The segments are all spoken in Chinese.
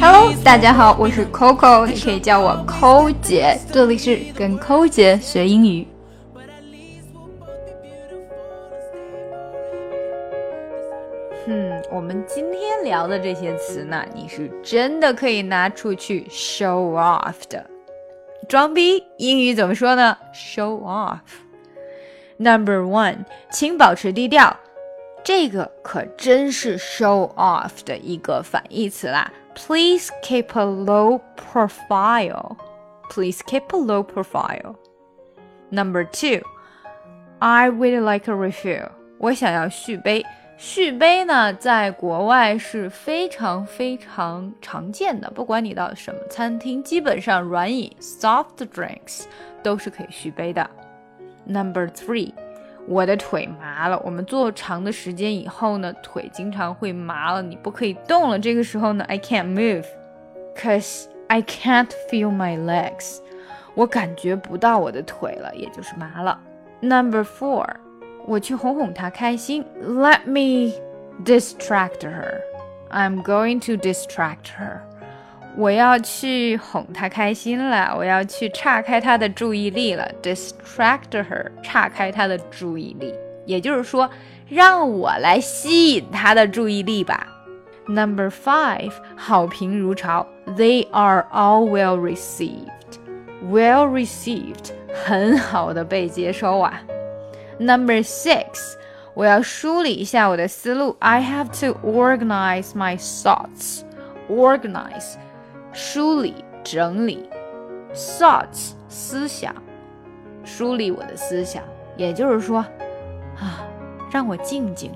Hello，大家好，我是 Coco，你可以叫我抠姐，这里是跟抠姐学英语。嗯，我们今天聊的这些词呢，你是真的可以拿出去 show off 的。装逼英语怎么说呢？show off。Number one，请保持低调。这个可真是 show off 的一个反义词啦。Please keep a low profile. Please keep a low profile. Number two, I would like a refill. 我想要续杯。续杯呢，在国外是非常非常常见的。不管你到什么餐厅，基本上软饮 soft drinks 都是可以续杯的。Number three. 我的腿麻了。我们坐长的时间以后呢，腿经常会麻了，你不可以动了。这个时候呢，I can't move, cause I can't feel my legs。我感觉不到我的腿了，也就是麻了。Number four，我去哄哄她开心。Let me distract her. I'm going to distract her. 我要去哄她开心了，我要去岔开她的注意力了，distract her，岔开她的注意力，也就是说，让我来吸引她的注意力吧。Number five，好评如潮，They are all well received，well received，很好的被接收啊。Number six，我要梳理一下我的思路，I have to organize my thoughts，organize。 梳理、整理，thoughts 思想，梳理我的思想，也就是说，啊，让我静静。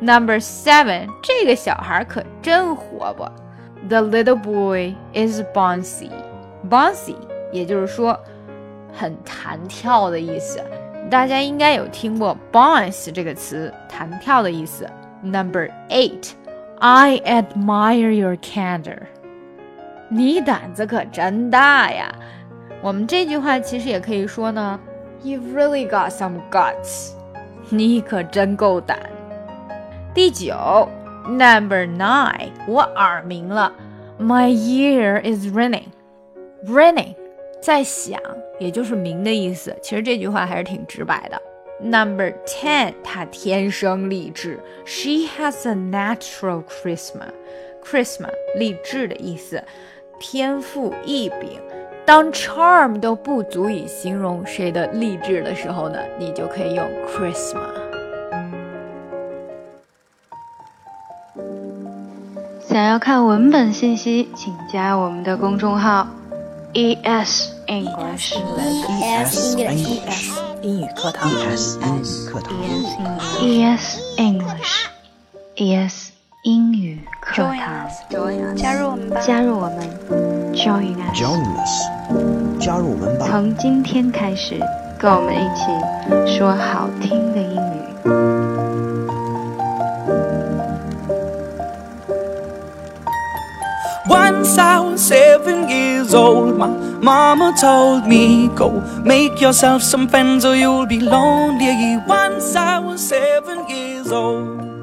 Number seven，这个小孩可真活泼。The little boy is bouncy，bouncy，也就是说，很弹跳的意思。大家应该有听过 bounce 这个词，弹跳的意思。Number eight，I admire your candor。你胆子可真大呀！我们这句话其实也可以说呢，You've really got some guts。你可真够胆。第九，Number nine，我耳鸣了，My ear is ringing。Ringing，在响，也就是鸣的意思。其实这句话还是挺直白的。Number ten，她天生丽质，She has a natural charisma。Charisma，励志的意思。天赋异禀。当 charm 都不足以形容谁的励志的时候呢，你就可以用 charisma。想要看文本信息，请加我们的公众号 ES English ES English 英语课堂。ES 英语课堂 ES English ES 英语课堂，加入我们吧！加入我们，Join us，加入我们吧！从今天开始，跟我们一起说好听的英语。Once I was seven years old, my mama told me, Go make yourself some friends or you'll be lonely. Once I was seven years old.